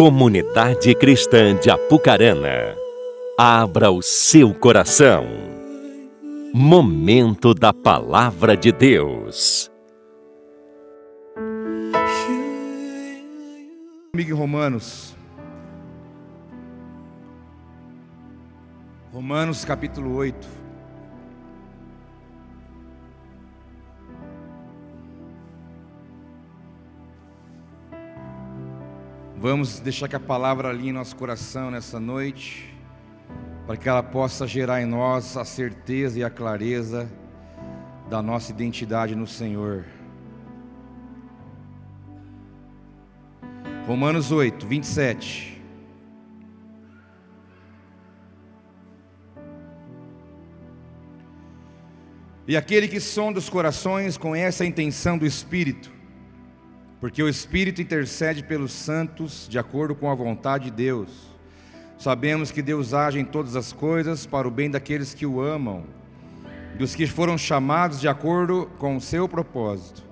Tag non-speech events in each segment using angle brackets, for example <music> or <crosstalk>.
Comunidade Cristã de Apucarana, abra o seu coração. Momento da Palavra de Deus. Comigo em Romanos. Romanos capítulo 8. Vamos deixar que a palavra alinhe nosso coração nessa noite, para que ela possa gerar em nós a certeza e a clareza da nossa identidade no Senhor. Romanos 8, 27. E aquele que sonda os corações conhece a intenção do Espírito porque o Espírito intercede pelos santos de acordo com a vontade de Deus. Sabemos que Deus age em todas as coisas para o bem daqueles que o amam, dos que foram chamados de acordo com o seu propósito.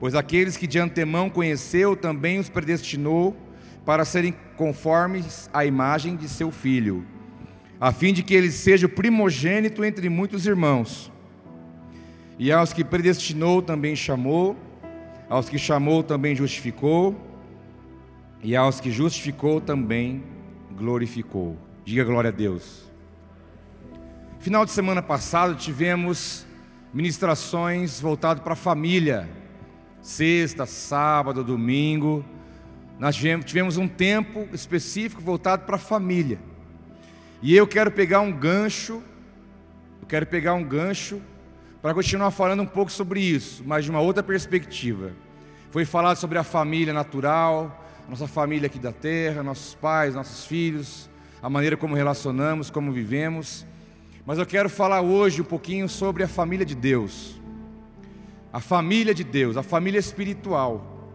Pois aqueles que de antemão conheceu também os predestinou para serem conformes à imagem de seu filho, a fim de que ele seja o primogênito entre muitos irmãos. E aos que predestinou também chamou, aos que chamou também justificou, e aos que justificou também glorificou. Diga glória a Deus. Final de semana passado tivemos ministrações voltadas para a família. Sexta, sábado, domingo. Nós tivemos, um tempo específico voltado para a família. E eu quero pegar um gancho, eu quero pegar um gancho para continuar falando um pouco sobre isso, mas de uma outra perspectiva. Foi falado sobre a família natural, nossa família aqui da terra, nossos pais, nossos filhos, a maneira como relacionamos, como vivemos. Mas eu quero falar hoje um pouquinho sobre a família de Deus. A família de Deus, a família espiritual,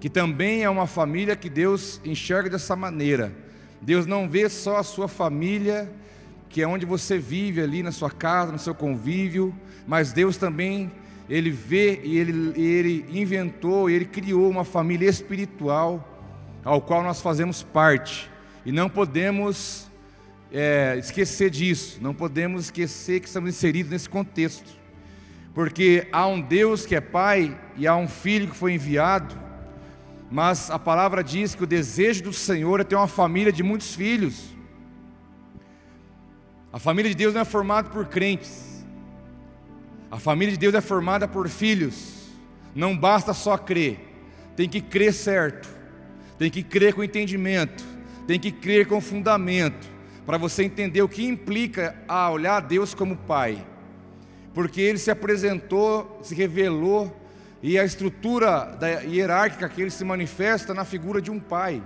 que também é uma família que Deus enxerga dessa maneira. Deus não vê só a sua família que é onde você vive ali na sua casa, no seu convívio, mas Deus também ele vê e ele, ele inventou, ele criou uma família espiritual ao qual nós fazemos parte e não podemos é, esquecer disso, não podemos esquecer que estamos inseridos nesse contexto, porque há um Deus que é Pai e há um Filho que foi enviado, mas a palavra diz que o desejo do Senhor é ter uma família de muitos filhos. A família de Deus não é formada por crentes. A família de Deus é formada por filhos. Não basta só crer. Tem que crer certo. Tem que crer com entendimento. Tem que crer com fundamento. Para você entender o que implica a olhar a Deus como Pai. Porque Ele se apresentou, se revelou. E a estrutura hierárquica que Ele se manifesta na figura de um Pai.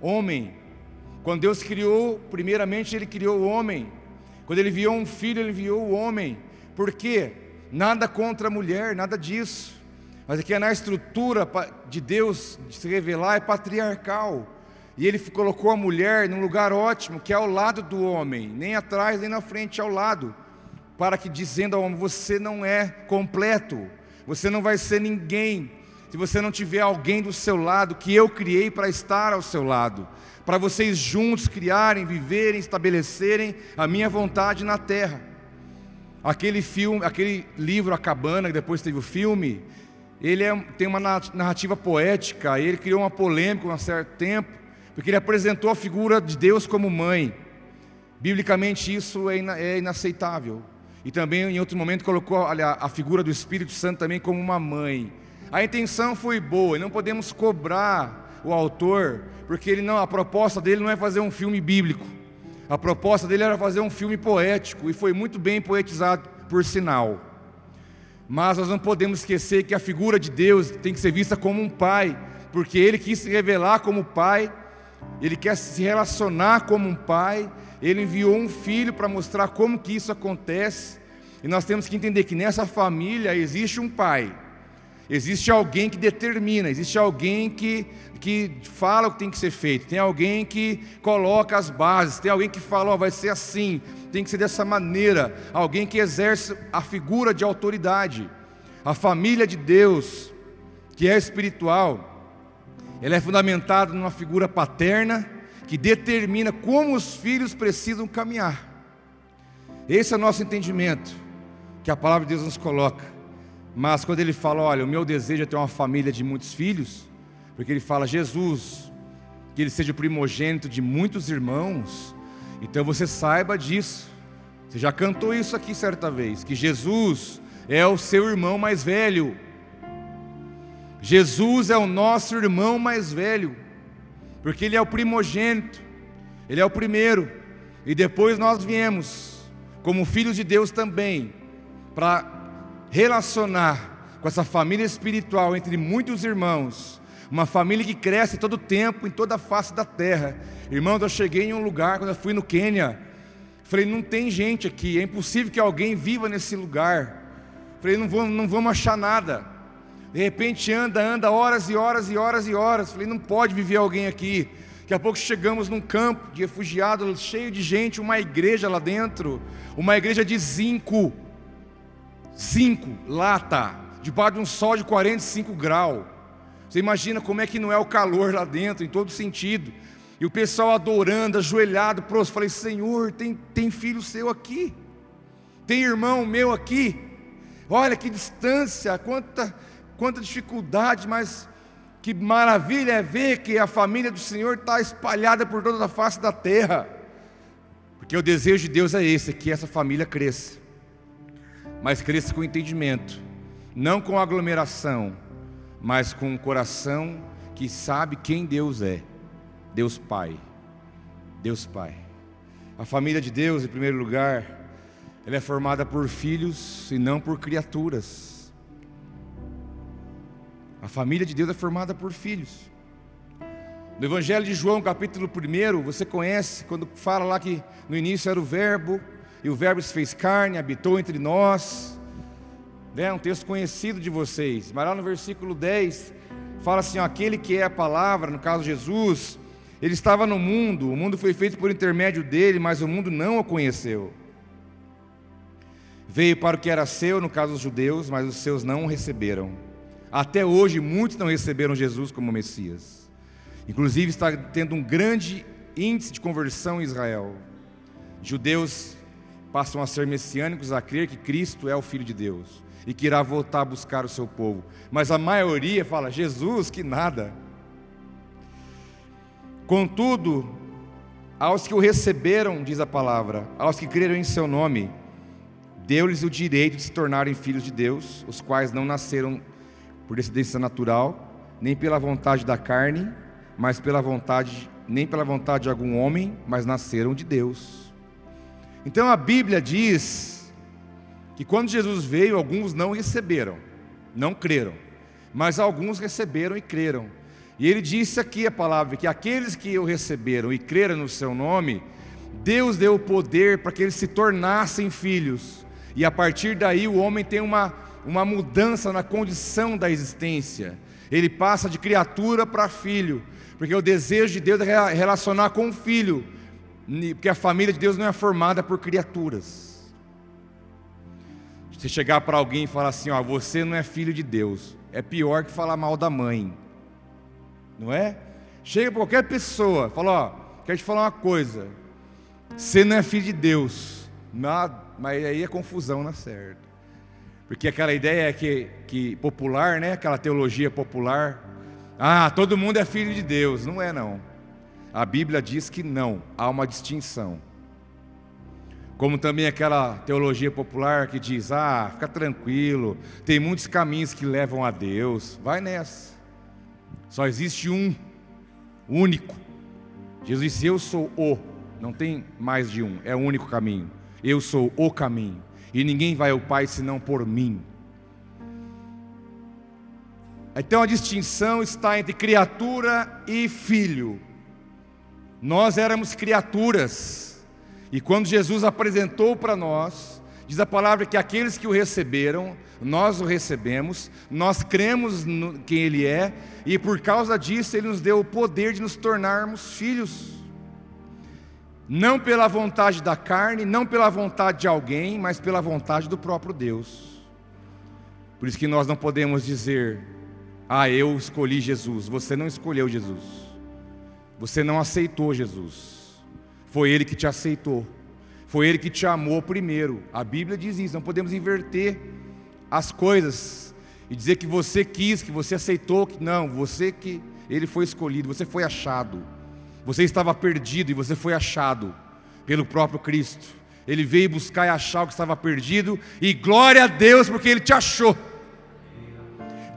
Homem, quando Deus criou, primeiramente Ele criou o homem. Quando Ele enviou um filho, Ele enviou o homem. Por quê? Nada contra a mulher, nada disso. Mas aqui é na estrutura de Deus de se revelar é patriarcal. E Ele colocou a mulher num lugar ótimo, que é ao lado do homem, nem atrás nem na frente, ao lado, para que dizendo ao homem: você não é completo, você não vai ser ninguém, se você não tiver alguém do seu lado que eu criei para estar ao seu lado para vocês juntos criarem, viverem, estabelecerem a minha vontade na terra. Aquele filme, aquele livro A Cabana, que depois teve o filme, ele é, tem uma narrativa poética, ele criou uma polêmica há um certo tempo, porque ele apresentou a figura de Deus como mãe. Biblicamente isso é, é inaceitável. E também em outro momento colocou olha, a figura do Espírito Santo também como uma mãe. A intenção foi boa, e não podemos cobrar o autor, porque ele não, a proposta dele não é fazer um filme bíblico. A proposta dele era fazer um filme poético e foi muito bem poetizado por sinal. Mas nós não podemos esquecer que a figura de Deus tem que ser vista como um pai, porque ele quis se revelar como pai, ele quer se relacionar como um pai, ele enviou um filho para mostrar como que isso acontece. E nós temos que entender que nessa família existe um pai Existe alguém que determina, existe alguém que, que fala o que tem que ser feito, tem alguém que coloca as bases, tem alguém que fala, oh, vai ser assim, tem que ser dessa maneira, alguém que exerce a figura de autoridade. A família de Deus, que é espiritual, ela é fundamentada numa figura paterna que determina como os filhos precisam caminhar. Esse é o nosso entendimento que a palavra de Deus nos coloca. Mas quando ele fala, olha, o meu desejo é ter uma família de muitos filhos, porque ele fala, Jesus, que ele seja o primogênito de muitos irmãos, então você saiba disso. Você já cantou isso aqui certa vez, que Jesus é o seu irmão mais velho. Jesus é o nosso irmão mais velho, porque ele é o primogênito, ele é o primeiro, e depois nós viemos, como filhos de Deus também, para relacionar com essa família espiritual entre muitos irmãos, uma família que cresce todo tempo, em toda a face da terra. Irmãos, eu cheguei em um lugar, quando eu fui no Quênia, falei, não tem gente aqui, é impossível que alguém viva nesse lugar. Falei, não vamos, não vamos achar nada. De repente anda, anda horas e horas e horas e horas. Falei, não pode viver alguém aqui. Daqui a pouco chegamos num campo de refugiados, cheio de gente, uma igreja lá dentro, uma igreja de zinco, zinco, lata, debaixo de um sol de 45 graus. Você imagina como é que não é o calor lá dentro, em todo sentido. E o pessoal adorando, ajoelhado, próximo. Falei, Senhor, tem, tem filho seu aqui, tem irmão meu aqui. Olha que distância, quanta, quanta dificuldade, mas que maravilha é ver que a família do Senhor está espalhada por toda a face da terra. Porque o desejo de Deus é esse, que essa família cresça. Mas cresça com entendimento, não com aglomeração, mas com um coração que sabe quem Deus é. Deus Pai. Deus Pai. A família de Deus, em primeiro lugar, ela é formada por filhos e não por criaturas. A família de Deus é formada por filhos. No Evangelho de João, capítulo 1, você conhece quando fala lá que no início era o Verbo, e o Verbo se fez carne, habitou entre nós. É um texto conhecido de vocês. Mas lá no versículo 10, fala assim: ó, aquele que é a palavra, no caso Jesus, ele estava no mundo, o mundo foi feito por intermédio dele, mas o mundo não o conheceu. Veio para o que era seu, no caso os judeus, mas os seus não o receberam. Até hoje, muitos não receberam Jesus como Messias. Inclusive, está tendo um grande índice de conversão em Israel. Judeus passam a ser messiânicos, a crer que Cristo é o Filho de Deus e que irá voltar a buscar o seu povo. Mas a maioria fala: Jesus, que nada. Contudo, aos que o receberam, diz a palavra, aos que creram em seu nome, deu-lhes o direito de se tornarem filhos de Deus, os quais não nasceram por descendência natural, nem pela vontade da carne, mas pela vontade, nem pela vontade de algum homem, mas nasceram de Deus. Então a Bíblia diz que quando Jesus veio, alguns não receberam, não creram, mas alguns receberam e creram. E ele disse aqui a palavra que aqueles que o receberam e creram no seu nome, Deus deu o poder para que eles se tornassem filhos e a partir daí o homem tem uma, uma mudança na condição da existência. Ele passa de criatura para filho, porque o desejo de Deus é relacionar com o filho, porque a família de Deus não é formada por criaturas. Você chegar para alguém e falar assim: ó, você não é filho de Deus, é pior que falar mal da mãe, não é? Chega para qualquer pessoa, fala: ó, quero te falar uma coisa, você não é filho de Deus, mas aí é confusão na certa. Porque aquela ideia é que, que popular, né? aquela teologia popular, ah, todo mundo é filho de Deus. Não é não. A Bíblia diz que não, há uma distinção. Como também aquela teologia popular que diz: ah, fica tranquilo, tem muitos caminhos que levam a Deus. Vai nessa. Só existe um, único. Jesus disse: Eu sou o, não tem mais de um, é o único caminho. Eu sou o caminho, e ninguém vai ao Pai senão por mim. Então a distinção está entre criatura e filho. Nós éramos criaturas, e quando Jesus apresentou para nós, diz a palavra que aqueles que o receberam, nós o recebemos, nós cremos no quem Ele é, e por causa disso Ele nos deu o poder de nos tornarmos filhos não pela vontade da carne, não pela vontade de alguém, mas pela vontade do próprio Deus. Por isso que nós não podemos dizer Ah, eu escolhi Jesus. Você não escolheu Jesus. Você não aceitou Jesus. Foi Ele que te aceitou. Foi Ele que te amou primeiro. A Bíblia diz isso. Não podemos inverter as coisas e dizer que você quis, que você aceitou. Que não, você que Ele foi escolhido. Você foi achado. Você estava perdido e você foi achado pelo próprio Cristo. Ele veio buscar e achar o que estava perdido. E glória a Deus porque Ele te achou.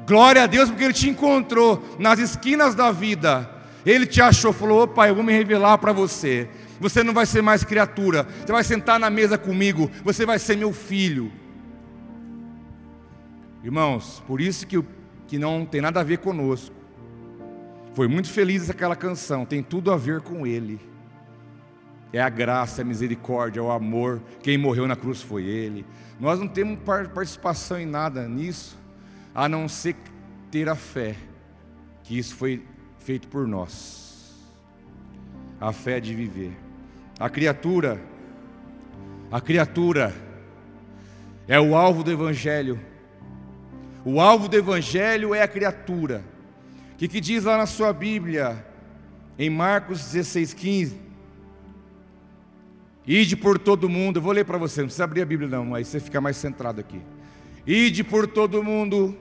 Glória a Deus porque Ele te encontrou nas esquinas da vida. Ele te achou, falou: opa, eu vou me revelar para você. Você não vai ser mais criatura, você vai sentar na mesa comigo, você vai ser meu filho. Irmãos, por isso que, que não tem nada a ver conosco. Foi muito feliz aquela canção, tem tudo a ver com Ele. É a graça, a misericórdia, o amor. Quem morreu na cruz foi Ele. Nós não temos participação em nada nisso a não ser ter a fé que isso foi feito por nós. A fé de viver. A criatura, a criatura é o alvo do evangelho. O alvo do evangelho é a criatura. O que, que diz lá na sua Bíblia, em Marcos 16,15? Ide por todo mundo, eu vou ler para você, não precisa abrir a Bíblia não, aí você fica mais centrado aqui. Ide por todo mundo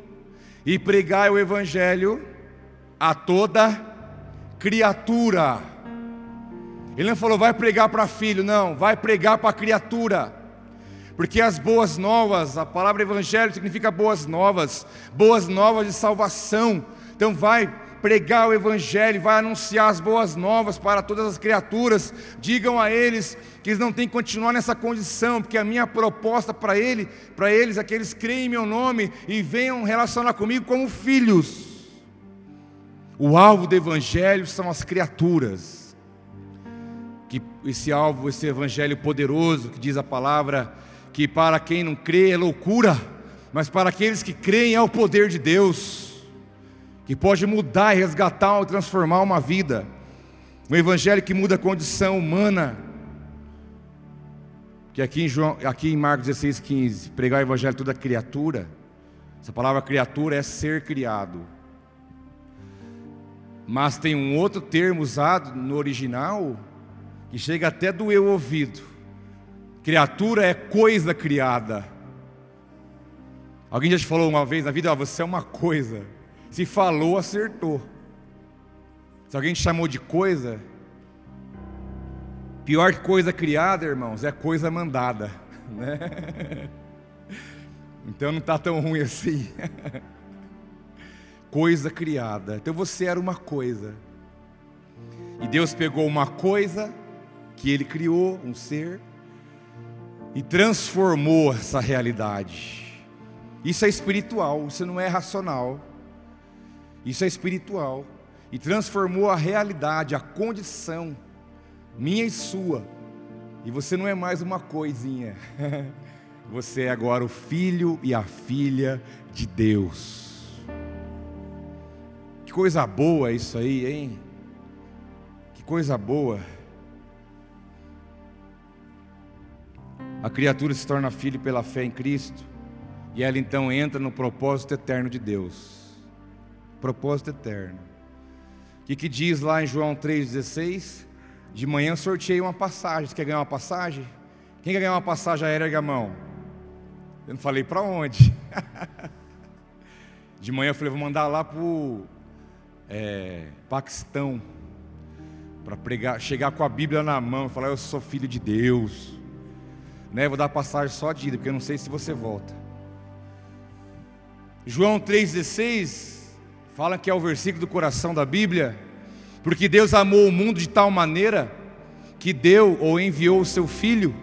e pregai o Evangelho a toda criatura. Ele não falou, vai pregar para filho, não, vai pregar para criatura. Porque as boas novas, a palavra evangelho significa boas novas, boas novas de salvação. Então vai pregar o Evangelho, vai anunciar as boas novas para todas as criaturas. Digam a eles que eles não têm que continuar nessa condição, porque a minha proposta para ele, para eles é que eles creem em meu nome e venham relacionar comigo como filhos. O alvo do Evangelho são as criaturas. Que esse alvo, esse Evangelho poderoso, que diz a palavra, que para quem não crê é loucura, mas para aqueles que creem é o poder de Deus que pode mudar e resgatar ou transformar uma vida. Um evangelho que muda a condição humana. Que aqui em, João, aqui em Marcos 16, 15, pregar o evangelho toda criatura. Essa palavra criatura é ser criado. Mas tem um outro termo usado no original que chega até doer o ouvido. Criatura é coisa criada. Alguém já te falou uma vez na vida, você é uma coisa. Se falou, acertou. Se alguém te chamou de coisa, pior que coisa criada, irmãos, é coisa mandada. <laughs> Né? Então não está tão ruim assim. <laughs> coisa criada. Então você era uma coisa. E Deus pegou uma coisa que Ele criou, um ser, e transformou essa realidade. Isso é espiritual, isso não é racional. Isso é espiritual. E transformou a realidade, a condição, minha e sua. E você não é mais uma coisinha. <laughs> Você é agora o filho e a filha de Deus. Coisa boa isso aí, hein? Que coisa boa. A criatura se torna filho pela fé em Cristo, e ela então entra no propósito eterno de Deus propósito eterno. O que, que diz lá em João 3,16? De manhã sorteei uma passagem. Você quer ganhar uma passagem? Quem quer ganhar uma passagem aérea, a mão? Eu não falei para onde. <laughs> De manhã eu falei, vou mandar lá para o é, Paquistão. Para pregar, chegar com a Bíblia na mão e falar, eu sou filho de Deus. Né? Vou dar passagem só de ida, porque eu não sei se você volta. João 3,16 Fala que é o versículo do coração da Bíblia, porque Deus amou o mundo de tal maneira que deu ou enviou o seu Filho,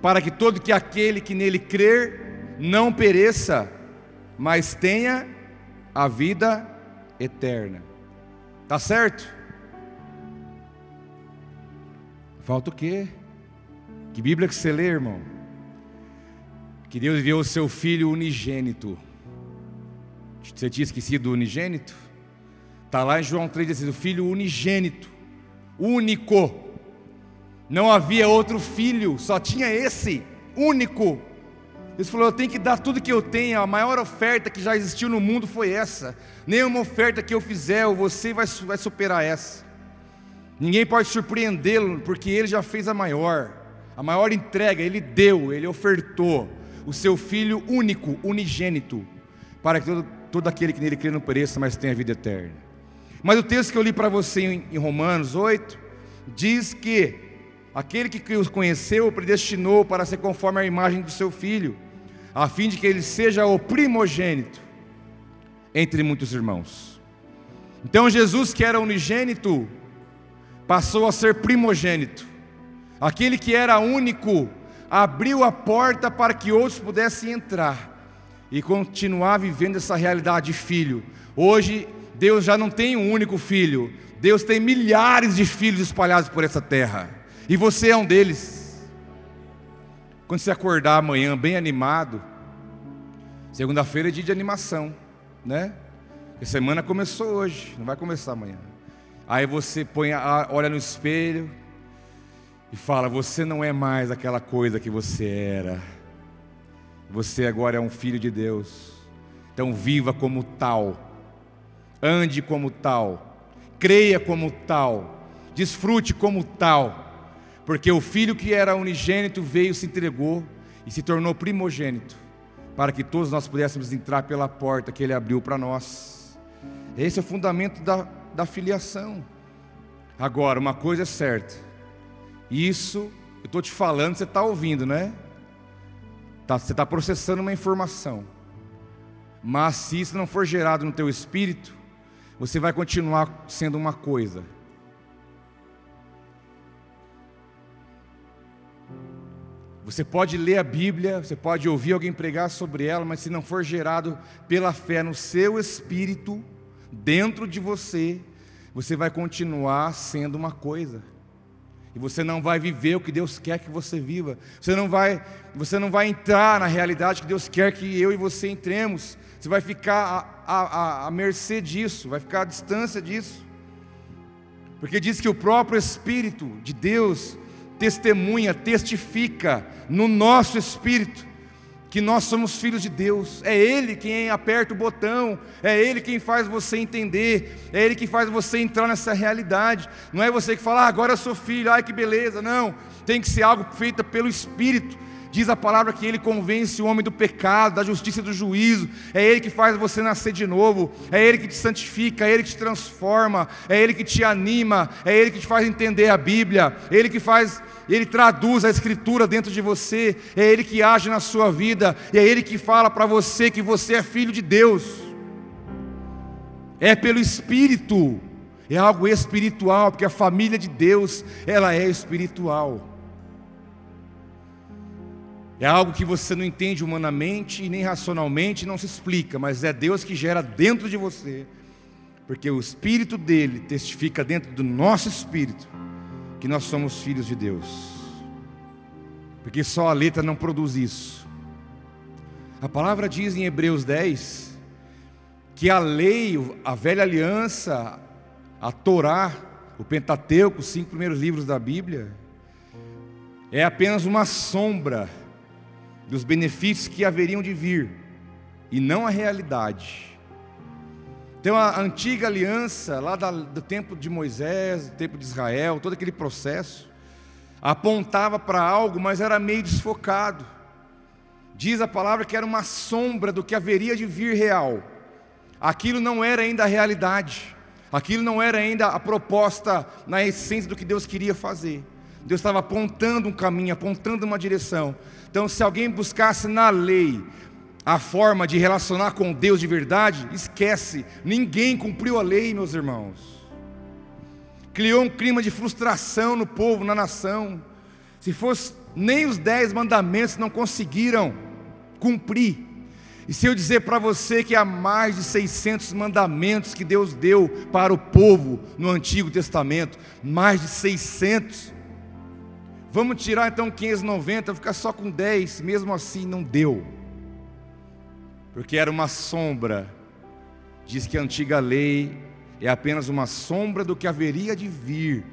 para que todo que aquele que nele crer não pereça, mas tenha a vida eterna. Tá certo? Falta o quê? Que Bíblia que você lê, irmão? Que Deus enviou o seu Filho unigênito você tinha esquecido do unigênito? Está lá em João 3,16, o filho unigênito, único. Não havia outro filho, só tinha esse, único. Ele falou: Eu tenho que dar tudo que eu tenho. A maior oferta que já existiu no mundo foi essa. Nenhuma oferta que eu fizer, você vai, vai superar essa. Ninguém pode surpreendê-lo, porque ele já fez a maior. A maior entrega, ele deu, ele ofertou o seu filho único, unigênito, para que todo, todo aquele que nele crê não pereça, mas tenha vida eterna. Mas o texto que eu li para você em, em Romanos 8 diz que aquele que o conheceu predestinou para ser conforme a imagem do seu filho a fim de que ele seja o primogênito entre muitos irmãos. Então Jesus, que era unigênito, passou a ser primogênito. Aquele que era único, abriu a porta para que outros pudessem entrar e continuar vivendo essa realidade de filho. Hoje, Deus já não tem um único filho, Deus tem milhares de filhos espalhados por essa terra, e você é um deles. Quando você acordar amanhã bem animado, segunda-feira é dia de animação, né? A semana começou hoje, não vai começar amanhã. Aí você põe, olha no espelho e fala: Você não é mais aquela coisa que você era. Você agora é um filho de Deus. Então viva como tal, ande como tal, creia como tal, desfrute como tal porque o filho que era unigênito veio, se entregou e se tornou primogênito, para que todos nós pudéssemos entrar pela porta que ele abriu para nós. Esse é o fundamento da, da filiação. Agora, uma coisa é certa, isso eu estou te falando, você está ouvindo, né? Tá, você está processando uma informação. Mas se isso não for gerado no teu espírito, você vai continuar sendo uma coisa Você pode ler a Bíblia, você pode ouvir alguém pregar sobre ela, mas se não for gerado pela fé no seu espírito, dentro de você, você vai continuar sendo uma coisa. E você não vai viver o que Deus quer que você viva. Você não vai, você não vai entrar na realidade que Deus quer que eu e você entremos. Você vai ficar à, à, à mercê disso, vai ficar à distância disso. Porque diz que o próprio Espírito de Deus testemunha, testifica no nosso espírito que nós somos filhos de Deus. É Ele quem aperta o botão, é Ele quem faz você entender, é Ele que faz você entrar nessa realidade. Não é você que fala, ah, agora eu sou filho, ai que beleza. Não, tem que ser algo feito pelo Espírito Diz a palavra que Ele convence o homem do pecado, da justiça e do juízo. É Ele que faz você nascer de novo. É Ele que te santifica. É Ele que te transforma. É Ele que te anima. É Ele que te faz entender a Bíblia. É Ele que faz, Ele traduz a Escritura dentro de você. É Ele que age na sua vida. É Ele que fala para você que você é filho de Deus. É pelo Espírito. É algo espiritual, porque a família de Deus, ela é espiritual. É algo que você não entende humanamente e nem racionalmente, não se explica, mas é Deus que gera dentro de você, porque o Espírito dele testifica dentro do nosso espírito que nós somos filhos de Deus, porque só a letra não produz isso. A palavra diz em Hebreus 10 que a lei, a velha aliança, a Torá, o Pentateuco, os cinco primeiros livros da Bíblia, é apenas uma sombra dos benefícios que haveriam de vir, e não a realidade. Então a antiga aliança, lá do tempo de Moisés, do tempo de Israel, todo aquele processo, apontava para algo, mas era meio desfocado. Diz a palavra que era uma sombra do que haveria de vir real. Aquilo não era ainda a realidade. Aquilo não era ainda a proposta na essência do que Deus queria fazer. Deus estava apontando um caminho, apontando uma direção. Então, se alguém buscasse na lei a forma de relacionar com Deus de verdade, esquece, ninguém cumpriu a lei, meus irmãos. Criou um clima de frustração no povo, na nação. Se fosse nem os dez mandamentos não conseguiram cumprir. E se eu dizer para você que há mais de 600 mandamentos que Deus deu para o povo no Antigo Testamento, mais de 600, Vamos tirar então 590, ficar só com 10, mesmo assim não deu. Porque era uma sombra. Diz que a antiga lei é apenas uma sombra do que haveria de vir.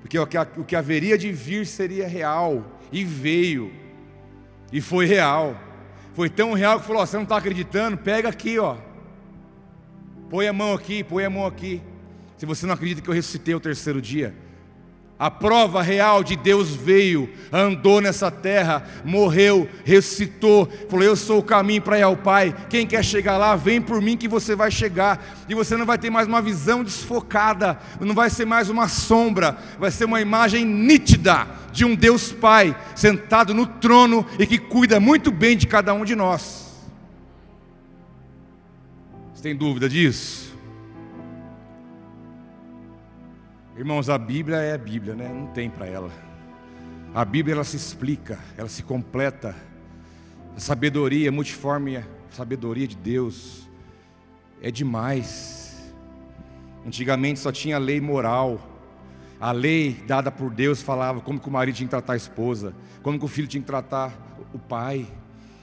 Porque o que, haveria de vir seria real, e veio, e foi real. Foi tão real que falou: ó, você não está acreditando? Pega aqui, ó. Põe a mão aqui, põe a mão aqui. Se você não acredita que eu ressuscitei o terceiro dia, a prova real de Deus veio, andou nessa terra, morreu, ressuscitou, falou: Eu sou o caminho para ir ao Pai. Quem quer chegar lá, vem por mim que você vai chegar. E você não vai ter mais uma visão desfocada, não vai ser mais uma sombra, vai ser uma imagem nítida de um Deus Pai sentado no trono e que cuida muito bem de cada um de nós. Você tem dúvida disso? Irmãos, a Bíblia é a Bíblia, né? Não tem para ela. A Bíblia ela se explica, ela se completa. A sabedoria, a multiforme a sabedoria de Deus é demais. Antigamente só tinha lei moral. A lei dada por Deus falava como que o marido tinha que tratar a esposa, como que o filho tinha que tratar o pai,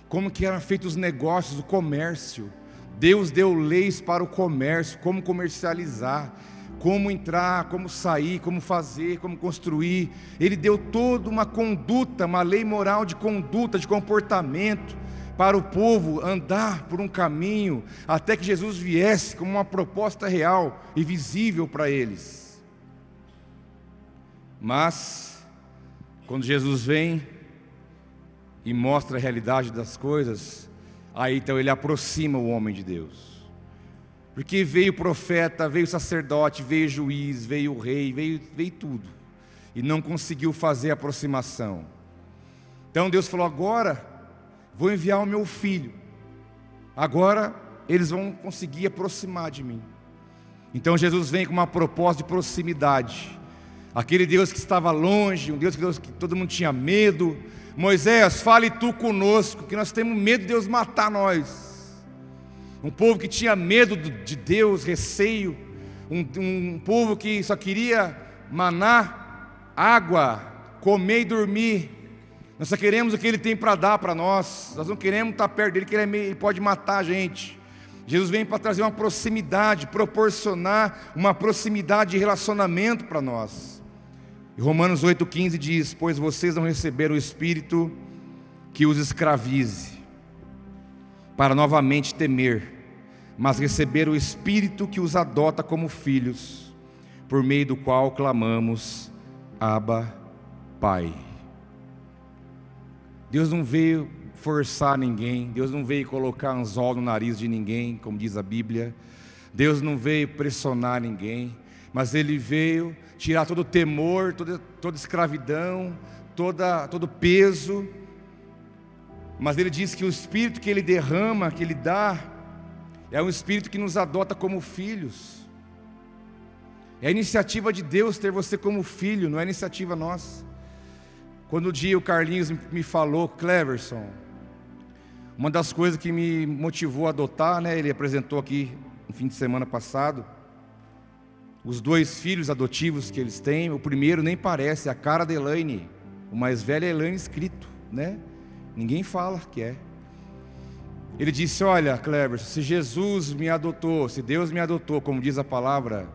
como que eram feitos os negócios, o comércio. Deus deu leis para o comércio, como comercializar como entrar, como sair, como fazer, como construir. Ele deu toda uma conduta, uma lei moral de conduta, de comportamento para o povo andar por um caminho até que Jesus viesse como uma proposta real e visível para eles. Mas quando Jesus vem e mostra a realidade das coisas, aí então ele aproxima o homem de Deus. Porque veio profeta, veio sacerdote, veio juiz, veio rei, veio, veio tudo. E não conseguiu fazer a aproximação. Então Deus falou: agora vou enviar o meu filho. Agora eles vão conseguir aproximar de mim. Então Jesus vem com uma proposta de proximidade. Aquele Deus que estava longe, um Deus que, Deus que todo mundo tinha medo. Moisés, fale tu conosco, que nós temos medo de Deus matar nós um povo que tinha medo de Deus, receio, um, um povo que só queria maná, água, comer e dormir. Nós só queremos o que Ele tem para dar para nós, nós não queremos estar perto dele, que ele, é meio, ele pode matar a gente. Jesus vem para trazer uma proximidade, proporcionar uma proximidade de relacionamento para nós. E Romanos 8,15 diz: Pois vocês não receberam o Espírito que os escravize, para novamente temer, mas receber o Espírito que os adota como filhos, por meio do qual clamamos, Abba, Pai. Deus não veio forçar ninguém, Deus não veio colocar anzol no nariz de ninguém, como diz a Bíblia, Deus não veio pressionar ninguém, mas Ele veio tirar todo o temor, toda, toda escravidão, toda, todo peso, mas ele diz que o espírito que ele derrama, que ele dá, é um espírito que nos adota como filhos. É a iniciativa de Deus ter você como filho, não é iniciativa nossa. Quando o dia o Carlinhos me falou, Cleverson, uma das coisas que me motivou a adotar, né, ele apresentou aqui no fim de semana passado, os dois filhos adotivos que eles têm, o primeiro nem parece, é a cara da Elaine, o mais velho é Elaine escrito, né? Ninguém fala que é. Ele disse: Olha, Clever, se Jesus me adotou, se Deus me adotou, como diz a palavra,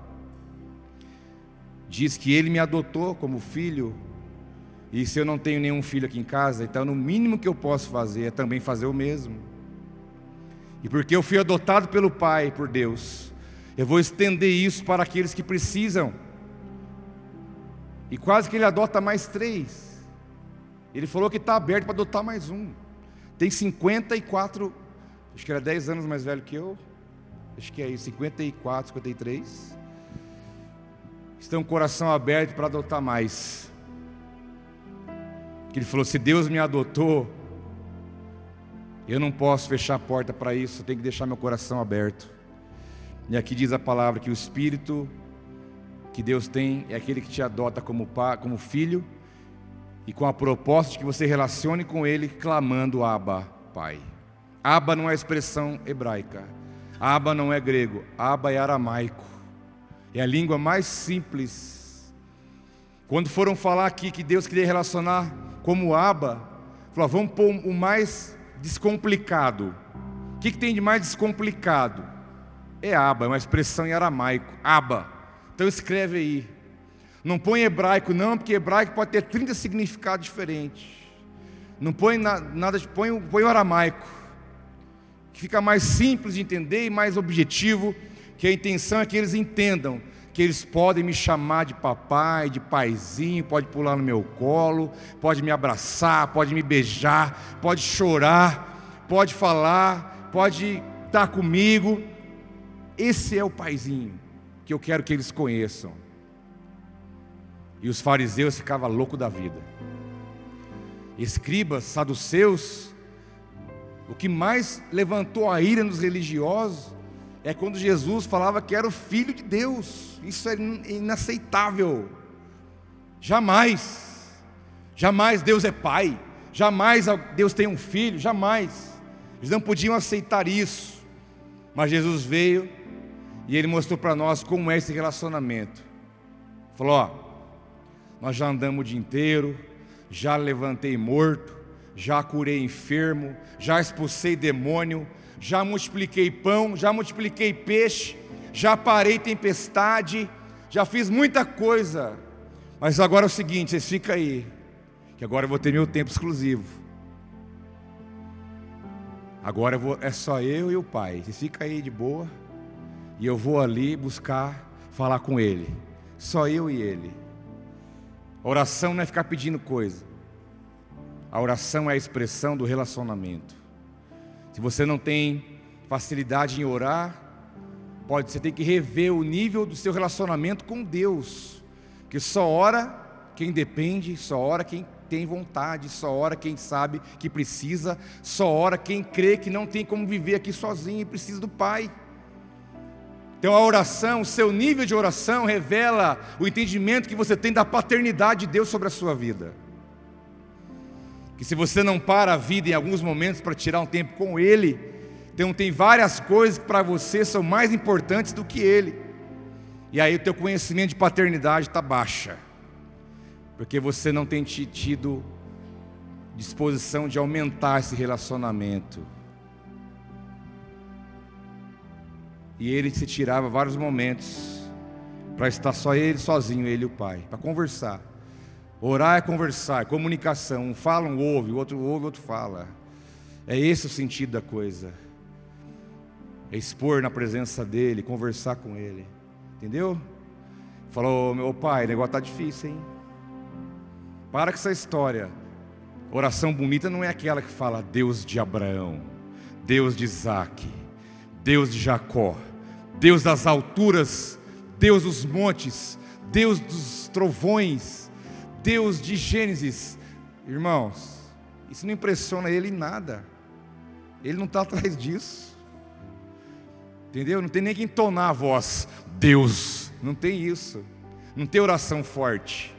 diz que Ele me adotou como filho, e se eu não tenho nenhum filho aqui em casa, então no mínimo que eu posso fazer é também fazer o mesmo. E porque eu fui adotado pelo Pai, por Deus, eu vou estender isso para aqueles que precisam. E quase que ele adota mais três. Ele falou que está aberto para adotar mais um. Tem 54, acho que era 10 anos mais velho que eu. Acho que é isso, 54, 53. Estão com o coração aberto para adotar mais. Que ele falou: se Deus me adotou, eu não posso fechar a porta para isso, eu tenho que deixar meu coração aberto. E aqui diz a palavra que o Espírito que Deus tem é aquele que te adota como, pai, como filho e com a proposta de que você relacione com Ele clamando Abba, Pai. Abba não é expressão hebraica, Abba não é grego, Abba é aramaico, é a língua mais simples. Quando foram falar aqui que Deus queria relacionar como Abba, falou, vamos pôr o mais descomplicado. O que, que tem de mais descomplicado? É Abba, é uma expressão em aramaico, Abba. Então escreve aí, não põe hebraico, não, porque hebraico pode ter 30 significados diferentes. Não põe nada, põe, põe o aramaico. que fica mais simples de entender e mais objetivo, que a intenção é que eles entendam que eles podem me chamar de papai, de paizinho, pode pular no meu colo, pode me abraçar, pode me beijar, pode chorar, pode falar, pode estar comigo. Esse é o paizinho que eu quero que eles conheçam. E os fariseus ficavam loucos da vida. Escribas, saduceus, o que mais levantou a ira nos religiosos é quando Jesus falava que era o filho de Deus. Isso é inaceitável. Jamais, jamais Deus é pai, jamais Deus tem um filho, jamais. Eles não podiam aceitar isso. Mas Jesus veio e ele mostrou para nós como é esse relacionamento. Falou: ó, nós já andamos o dia inteiro, já levantei morto, já curei enfermo, já expulsei demônio, já multipliquei pão, já multipliquei peixe, já parei tempestade, já fiz muita coisa. Mas agora é o seguinte, vocês ficam aí, que agora eu vou ter meu tempo exclusivo. Agora vou, é só eu e o Pai. Vocês ficam aí de boa, e eu vou ali buscar falar com Ele. Só eu e Ele. A oração não é ficar pedindo coisa. A oração é a expressão do relacionamento. Se você não tem facilidade em orar, pode você tem que rever o nível do seu relacionamento com Deus. Porque só ora quem depende, só ora quem tem vontade, só ora quem sabe que precisa, só ora quem crê que não tem como viver aqui sozinho e precisa do Pai. Então a oração, o seu nível de oração revela o entendimento que você tem da paternidade de Deus sobre a sua vida que se você não para a vida em alguns momentos para tirar um tempo com Ele, então tem várias coisas que para você são mais importantes do que Ele. E aí o teu conhecimento de paternidade está baixa, porque você não tem tido disposição de aumentar esse relacionamento. E ele se tirava vários momentos para estar só ele sozinho, ele e o pai, para conversar. Orar é conversar, é comunicação. Um fala, um ouve, o outro ouve, o outro fala. É esse o sentido da coisa. É expor na presença dele, conversar com ele. Entendeu? Falou, meu pai, o negócio está difícil, hein? Para com essa história. Oração bonita não é aquela que fala Deus de Abraão, Deus de Isaac, Deus de Jacó, Deus das alturas, Deus dos montes, Deus dos trovões, Deus de Gênesis. Irmãos, isso não impressiona ele em nada. Ele não está atrás disso. Entendeu? Não tem nem que entonar a voz. Deus. Não tem isso. Não tem oração forte.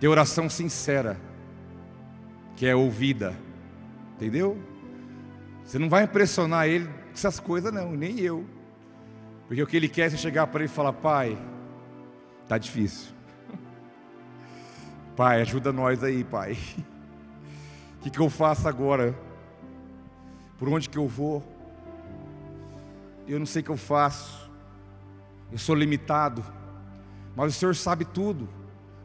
Tem oração sincera. Que é ouvida. Entendeu? Você não vai impressionar ele com essas coisas, não, nem eu. Porque o que ele quer é você chegar para ele e falar: Pai, está difícil. Pai, ajuda nós aí, Pai. O que, que eu faço agora? Por onde que eu vou? Eu não sei o que eu faço. Eu sou limitado. Mas o Senhor sabe tudo.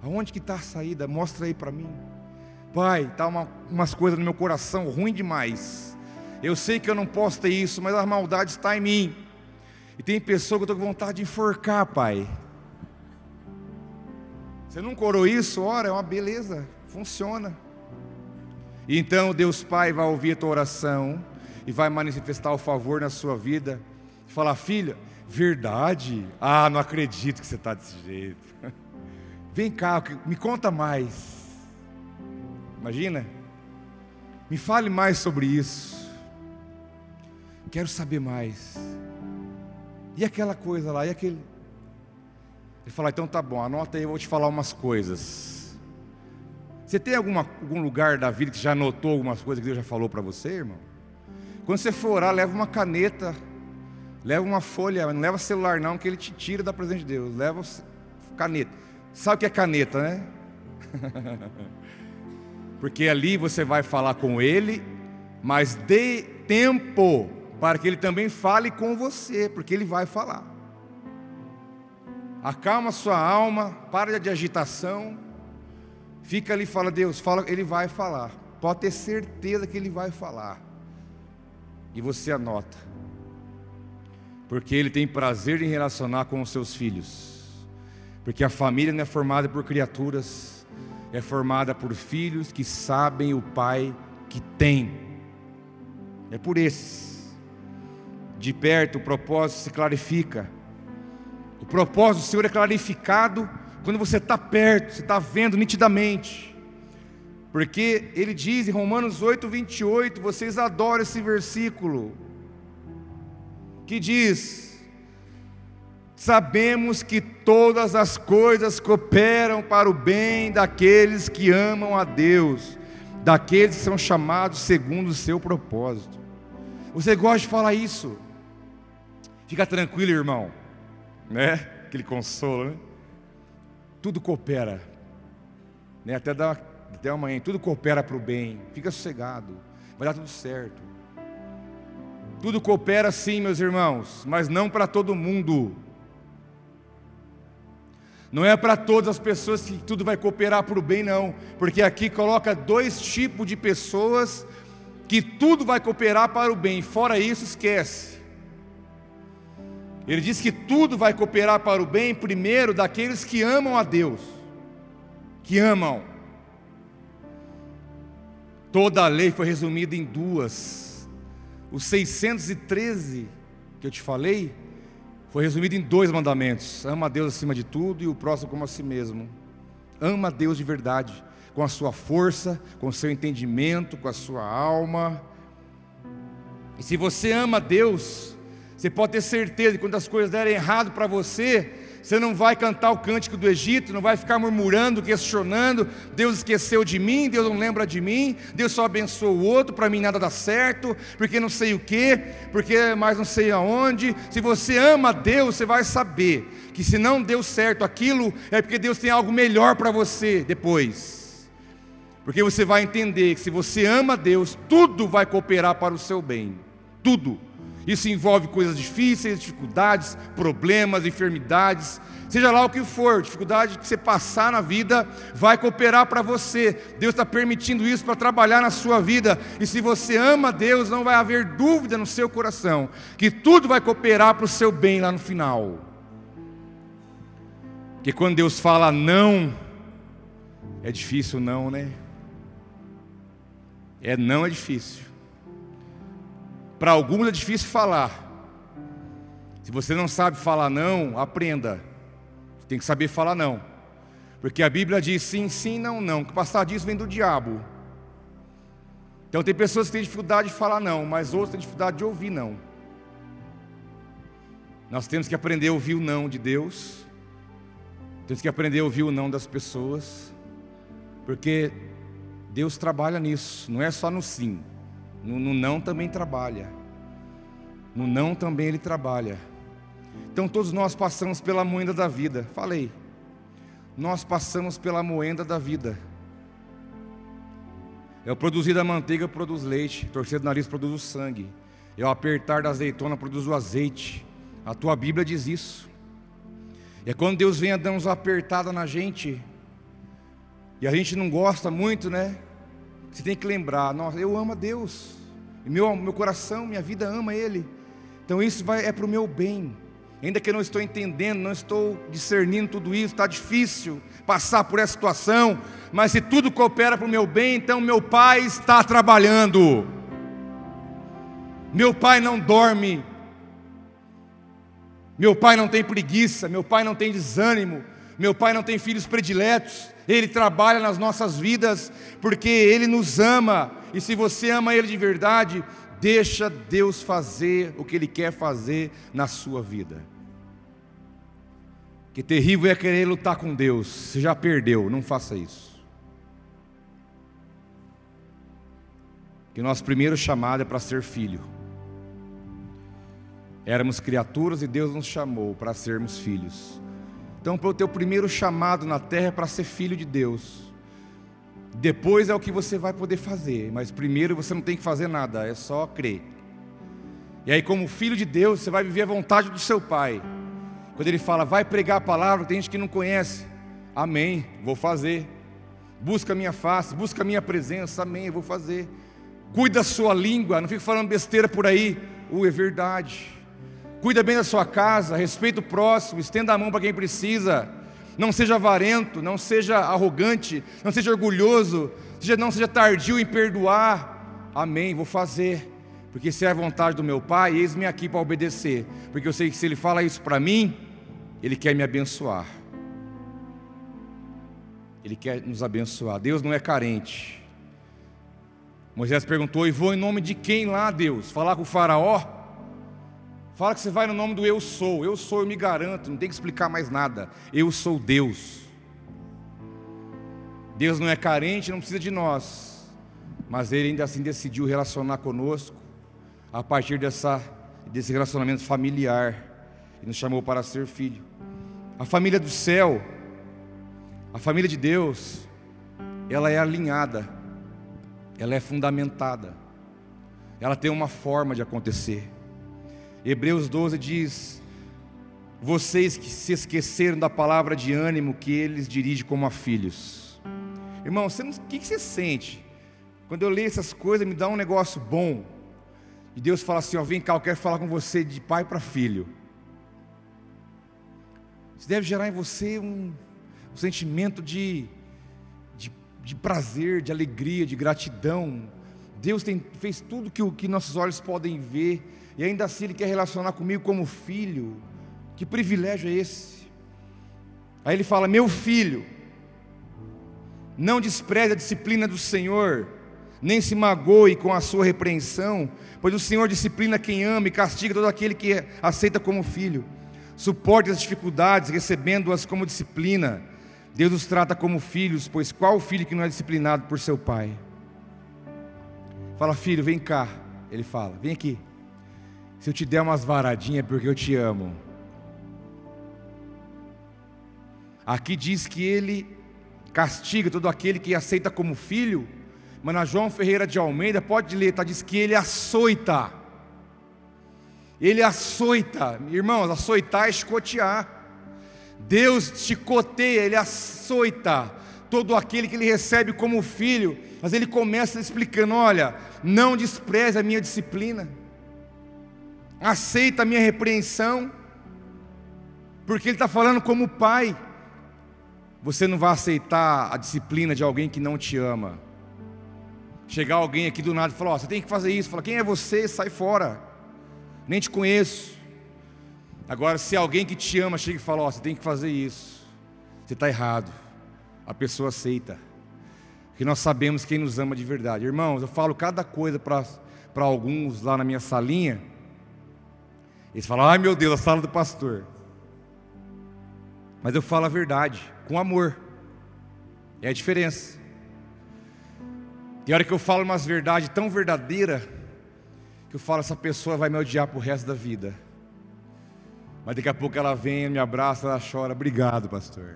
Aonde que está a saída? Mostra aí para mim. Pai, está uma, umas coisas no meu coração ruim demais. Eu sei que eu não posso ter isso, mas a maldade está em mim. E tem pessoa que eu estou com vontade de enforcar, Pai. Você não corou isso? Ora, é uma beleza, funciona. E então Deus Pai vai ouvir a tua oração e vai manifestar o favor na sua vida. E falar, filha, verdade? Ah, não acredito que você está desse jeito. <laughs> Vem cá, me conta mais. Imagina? Me fale mais sobre isso. Quero saber mais. E aquela coisa lá, e aquele. Ele fala, então tá bom, anota aí, eu vou te falar umas coisas. Você tem alguma, algum lugar da vida que já anotou algumas coisas que Deus já falou para você, irmão? Quando você for orar, leva uma caneta, leva uma folha, não leva celular não, que ele te tira da presença de Deus. Leva caneta. Sabe o que é caneta, né? <laughs> Porque ali você vai falar com ele, mas dê tempo para que ele também fale com você, porque ele vai falar acalma sua alma, para de agitação, fica ali e fala, Deus, fala, Ele vai falar, pode ter certeza que Ele vai falar. e você anota. Porque Ele tem prazer em relacionar com os seus filhos. Porque a família não é formada por criaturas, é formada por filhos que sabem o Pai que tem. É por esses. De perto o propósito se clarifica. O propósito do Senhor é clarificado quando você está perto, você está vendo nitidamente. Porque ele diz em Romanos 8, 28, vocês adoram esse versículo, que diz: Sabemos que todas as coisas cooperam para o bem daqueles que amam a Deus, daqueles que são chamados segundo o seu propósito. Você gosta de falar isso? Fica tranquilo, irmão, né? Aquele consolo, né? Tudo coopera, né? Até dar até amanhã, tudo coopera para o bem, fica sossegado, vai dar tudo certo. Tudo coopera sim, meus irmãos, mas não para todo mundo. Não é para todas as pessoas que tudo vai cooperar para o bem, não, porque aqui coloca dois tipos de pessoas que tudo vai cooperar para o bem, fora isso, esquece. Ele diz que tudo vai cooperar para o bem, primeiro, daqueles que amam a Deus, que amam. Toda a lei foi resumida em duas. Os 613 que eu te falei foi resumido em dois mandamentos: ama a Deus acima de tudo e o próximo como a si mesmo. Ama a Deus de verdade, com a sua força, com o seu entendimento, com a sua alma. E se você ama a Deus, você pode ter certeza que quando as coisas derem errado para você, você não vai cantar o cântico do Egito, não vai ficar murmurando, questionando. Deus esqueceu de mim, Deus não lembra de mim, Deus só abençoou o outro, para mim nada dá certo, porque não sei o que, porque mais não sei aonde. Se você ama Deus, você vai saber que se não deu certo aquilo, é porque Deus tem algo melhor para você depois. Porque você vai entender que se você ama Deus, tudo vai cooperar para o seu bem. Tudo. Isso envolve coisas difíceis, dificuldades, problemas, enfermidades, seja lá o que for, dificuldade que você passar na vida, vai cooperar para você. Deus está permitindo isso para trabalhar na sua vida. E se você ama Deus, não vai haver dúvida no seu coração que tudo vai cooperar para o seu bem lá no final. Porque quando Deus fala não, é difícil não, né? É não é difícil. Para alguns é difícil falar. Se você não sabe falar não, aprenda. Tem que saber falar não. Porque a Bíblia diz sim, sim, não, não. Que passar disso vem do diabo. Então tem pessoas que têm dificuldade de falar não, mas outras têm dificuldade de ouvir não. Nós temos que aprender a ouvir o não de Deus. Temos que aprender a ouvir o não das pessoas. Porque Deus trabalha nisso, não é só no sim. No, no não também trabalha. No não também ele trabalha. Então todos nós passamos pela moenda da vida. Falei. Nós passamos pela moenda da vida. É o produzir da manteiga produz leite, torcer do nariz produz o sangue. É o apertar da azeitona produz o azeite. A tua Bíblia diz isso. É quando Deus vem a dar uma apertada na gente, e a gente não gosta muito, né? Você tem que lembrar, nossa, eu amo a Deus. Meu, meu coração, minha vida ama Ele. Então isso vai, é para o meu bem. Ainda que eu não estou entendendo, não estou discernindo tudo isso, está difícil passar por essa situação, mas se tudo coopera para o meu bem, então meu Pai está trabalhando. Meu Pai não dorme, meu Pai não tem preguiça, meu Pai não tem desânimo, meu Pai não tem filhos prediletos, Ele trabalha nas nossas vidas, porque Ele nos ama, e se você ama Ele de verdade, deixa Deus fazer o que Ele quer fazer na sua vida. Que terrível é querer lutar com Deus, você já perdeu, não faça isso. Que nosso primeiro chamado é para ser filho. Éramos criaturas e Deus nos chamou para sermos filhos. Então, para o teu primeiro chamado na terra é para ser filho de Deus. Depois é o que você vai poder fazer, mas primeiro você não tem que fazer nada, é só crer. E aí, como filho de Deus, você vai viver a vontade do seu Pai. Quando ele fala, vai pregar a palavra, tem gente que não conhece. Amém, vou fazer. Busca a minha face, busca a minha presença, amém, eu vou fazer. Cuida da sua língua, não fique falando besteira por aí. Uh, é verdade. Cuida bem da sua casa, respeita o próximo, estenda a mão para quem precisa. Não seja avarento, não seja arrogante, não seja orgulhoso, não seja tardio em perdoar. Amém, vou fazer. Porque se é a vontade do meu Pai, eis-me aqui para obedecer. Porque eu sei que se Ele fala isso para mim, Ele quer me abençoar. Ele quer nos abençoar. Deus não é carente. Moisés perguntou: E vou em nome de quem lá, Deus? Falar com o Faraó? Fala que você vai no nome do Eu Sou. Eu sou, eu me garanto, não tem que explicar mais nada. Eu sou Deus. Deus não é carente, não precisa de nós. Mas Ele ainda assim decidiu relacionar conosco a partir dessa, desse relacionamento familiar. E nos chamou para ser filho. A família do céu, a família de Deus, ela é alinhada ela é fundamentada, ela tem uma forma de acontecer. Hebreus 12 diz: Vocês que se esqueceram da palavra de ânimo que eles dirige como a filhos. Irmão, o que você sente? Quando eu leio essas coisas, me dá um negócio bom. E Deus fala assim: ó, vem cá, eu quero falar com você de pai para filho. Isso deve gerar em você um, um sentimento de de prazer, de alegria, de gratidão. Deus tem, fez tudo que, que nossos olhos podem ver, e ainda assim Ele quer relacionar comigo como filho. Que privilégio é esse? Aí ele fala: Meu filho, não despreze a disciplina do Senhor, nem se magoe com a sua repreensão, pois o Senhor disciplina quem ama e castiga todo aquele que aceita como filho. Suporte as dificuldades, recebendo-as como disciplina Deus nos trata como filhos, pois qual filho que não é disciplinado por seu pai? Fala, filho, vem cá. Ele fala, vem aqui. Se eu te der umas varadinhas é porque eu te amo. Aqui diz que ele castiga todo aquele que aceita como filho, mas na João Ferreira de Almeida, pode ler, tá, diz que ele açoita. Ele açoita, irmãos, açoitar é escotear. Deus chicoteia, Ele açoita todo aquele que Ele recebe como filho, mas Ele começa explicando: olha, não despreze a minha disciplina, aceita a minha repreensão, porque Ele está falando como pai. Você não vai aceitar a disciplina de alguém que não te ama. Chegar alguém aqui do nada e falar: oh, você tem que fazer isso. Fala: quem é você? Sai fora, nem te conheço. Agora, se alguém que te ama chega e fala: oh, você tem que fazer isso, você está errado, a pessoa aceita, porque nós sabemos quem nos ama de verdade. Irmãos, eu falo cada coisa para alguns lá na minha salinha, eles falam: Ai meu Deus, a sala do pastor. Mas eu falo a verdade, com amor, é a diferença. Tem hora que eu falo umas verdades tão verdadeiras, que eu falo: essa pessoa vai me odiar para o resto da vida. Mas daqui a pouco ela vem, me abraça, ela chora. Obrigado, pastor.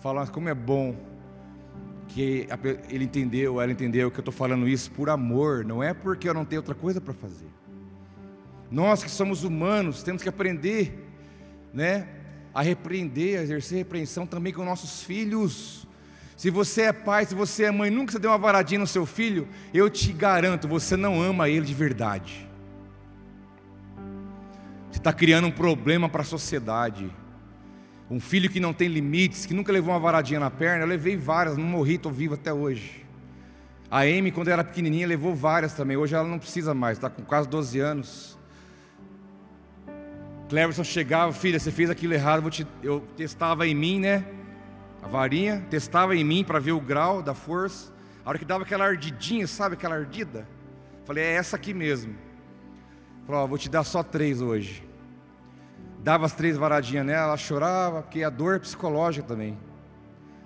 Fala, mas como é bom que ele entendeu, ela entendeu que eu estou falando isso por amor, não é porque eu não tenho outra coisa para fazer. Nós que somos humanos temos que aprender, né, a repreender, a exercer repreensão também com nossos filhos. Se você é pai, se você é mãe, nunca você deu uma varadinha no seu filho, eu te garanto, você não ama ele de verdade. Você está criando um problema para a sociedade. Um filho que não tem limites, que nunca levou uma varadinha na perna, eu levei várias, não morri, estou vivo até hoje. A Amy, quando era pequenininha, levou várias também. Hoje ela não precisa mais, está com quase 12 anos. Cleverson chegava, filha, você fez aquilo errado, eu, te... eu testava em mim, né? A varinha, testava em mim para ver o grau da força. A hora que dava aquela ardidinha, sabe aquela ardida? Falei, é essa aqui mesmo. Falei, vou te dar só três hoje dava as três varadinhas nela, ela chorava, porque a dor é psicológica também,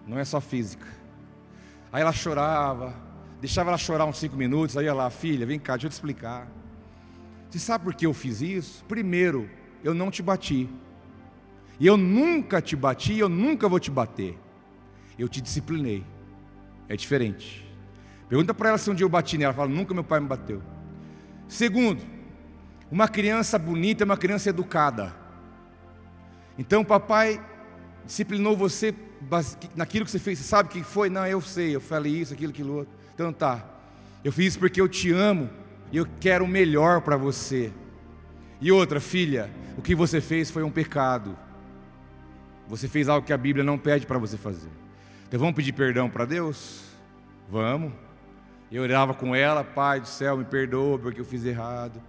não é só física. Aí ela chorava, deixava ela chorar uns cinco minutos, aí lá, filha, vem cá, deixa eu te explicar. Você sabe por que eu fiz isso? Primeiro, eu não te bati. E eu nunca te bati, eu nunca vou te bater. Eu te disciplinei. É diferente. Pergunta para ela se um dia eu bati nela. Ela fala, nunca meu pai me bateu. Segundo, uma criança bonita é uma criança educada. Então, papai disciplinou você naquilo que você fez. Você sabe o que foi? Não, eu sei, eu falei isso, aquilo, aquilo outro. Então tá. Eu fiz isso porque eu te amo e eu quero o melhor para você. E outra, filha, o que você fez foi um pecado. Você fez algo que a Bíblia não pede para você fazer. Então vamos pedir perdão para Deus? Vamos. Eu orava com ela, Pai do céu, me perdoa porque eu fiz errado.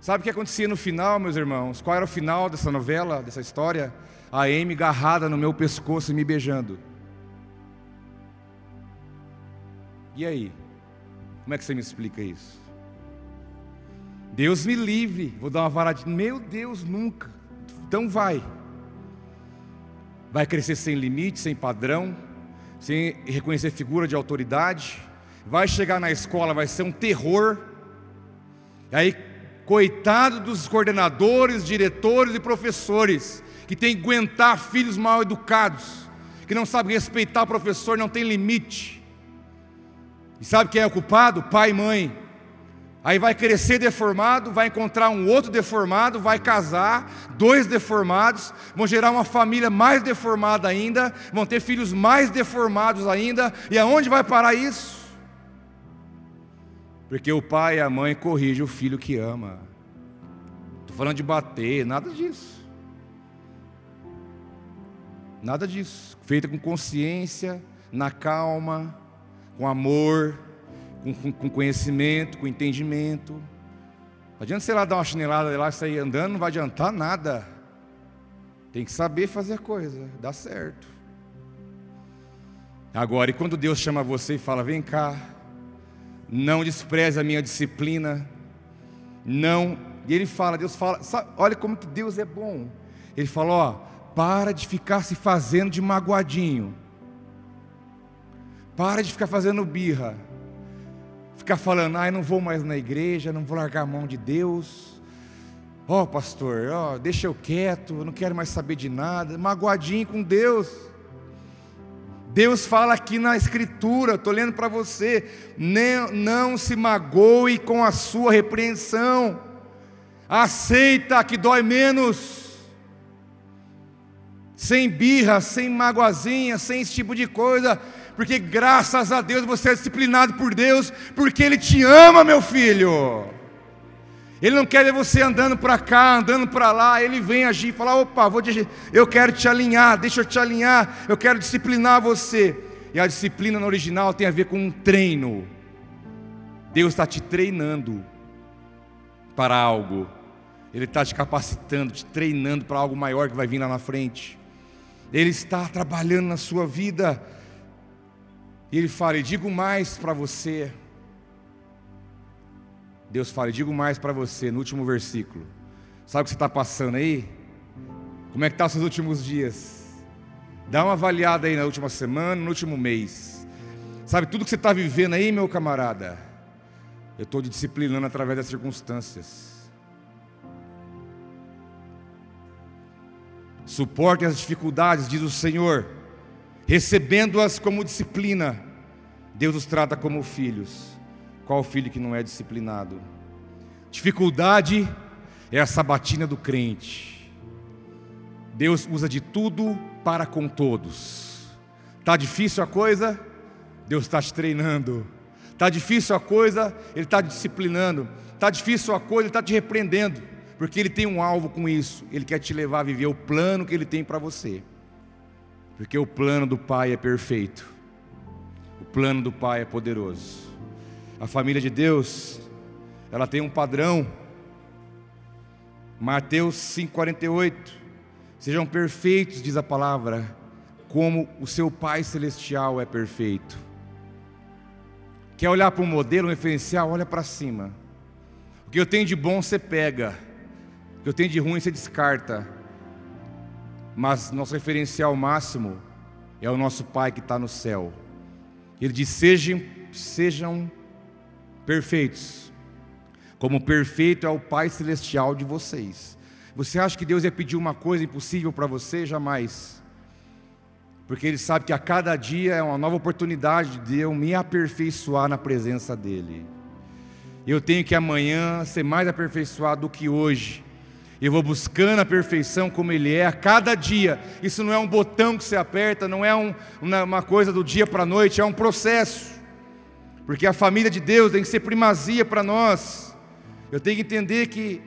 Sabe o que acontecia no final, meus irmãos? Qual era o final dessa novela, dessa história? A Amy agarrada no meu pescoço e me beijando. E aí? Como é que você me explica isso? Deus me livre, vou dar uma varadinha. Meu Deus, nunca. Então vai. Vai crescer sem limite, sem padrão, sem reconhecer figura de autoridade. Vai chegar na escola, vai ser um terror. E aí, coitado dos coordenadores, diretores e professores, que tem que aguentar filhos mal educados, que não sabem respeitar o professor, não tem limite. E sabe quem é o culpado? Pai e mãe. Aí vai crescer deformado, vai encontrar um outro deformado, vai casar, dois deformados, vão gerar uma família mais deformada ainda, vão ter filhos mais deformados ainda, e aonde vai parar isso? Porque o pai e a mãe corrigem o filho que ama. Estou falando de bater, nada disso. Nada disso. Feita com consciência, na calma, com amor, com, com, conhecimento, com entendimento. Não adianta você lá dar uma chinelada lá e sair andando, não vai adiantar nada. Tem que saber fazer coisa, dá certo. Agora, e quando Deus chama você e fala: vem cá, não despreze a minha disciplina, não. E Ele fala, Deus fala, sabe, olha como que Deus é bom. Ele fala: ó, para de ficar se fazendo de magoadinho. Para de ficar fazendo birra. Ficar falando, ai, não vou mais na igreja, não vou largar a mão de Deus. Ó, oh, pastor, ó, oh, deixa eu quieto, eu não quero mais saber de nada. Magoadinho com Deus. Deus fala aqui na Escritura, estou lendo para você: não, não se magoe com a sua repreensão, aceita que dói menos sem birra, sem magoazinha, sem esse tipo de coisa, porque graças a Deus você é disciplinado por Deus, porque Ele te ama, meu filho. Ele não quer ver você andando para cá, andando para lá, ele vem agir e falar: opa, vou eu quero te alinhar, deixa eu te alinhar, eu quero disciplinar você. E a disciplina no original tem a ver com um treino. Deus está te treinando para algo, Ele está te capacitando, te treinando para algo maior que vai vir lá na frente. Ele está trabalhando na sua vida. E Ele fala: e digo mais para você. Deus fala: e digo mais para você no último versículo. Sabe o que você está passando aí? Como é que estão tá os seus últimos dias? Dá uma avaliada aí na última semana, no último mês. Sabe tudo que você está vivendo aí, meu camarada? Eu estou disciplinando através das circunstâncias. Suportem as dificuldades, diz o Senhor, recebendo-as como disciplina. Deus os trata como filhos. Qual filho que não é disciplinado? Dificuldade é a sabatina do crente. Deus usa de tudo para com todos. Tá difícil a coisa? Deus está te treinando. Tá difícil a coisa? Ele está disciplinando. Tá difícil a coisa? Ele está te repreendendo porque Ele tem um alvo com isso, Ele quer te levar a viver o plano que Ele tem para você, porque o plano do Pai é perfeito, o plano do Pai é poderoso. A família de Deus, ela tem um padrão, Mateus 5,48, sejam perfeitos, diz a palavra, como o seu Pai Celestial é perfeito. Quer olhar para um modelo, um referencial? Olha para cima. O que eu tenho de bom você pega que eu tenho de ruim você descarta. Mas nosso referencial máximo é o nosso Pai que está no céu. Ele diz: sejam, sejam perfeitos, como perfeito é o Pai celestial de vocês. Você acha que Deus ia pedir uma coisa impossível para você? Jamais. Porque Ele sabe que a cada dia é uma nova oportunidade de eu me aperfeiçoar na presença dEle. Eu tenho que amanhã ser mais aperfeiçoado do que hoje eu vou buscando a perfeição como Ele é a cada dia. Isso não é um botão que você aperta, não é um, uma coisa do dia para a noite, é um processo. Porque a família de Deus tem que ser primazia para nós. Eu tenho que entender que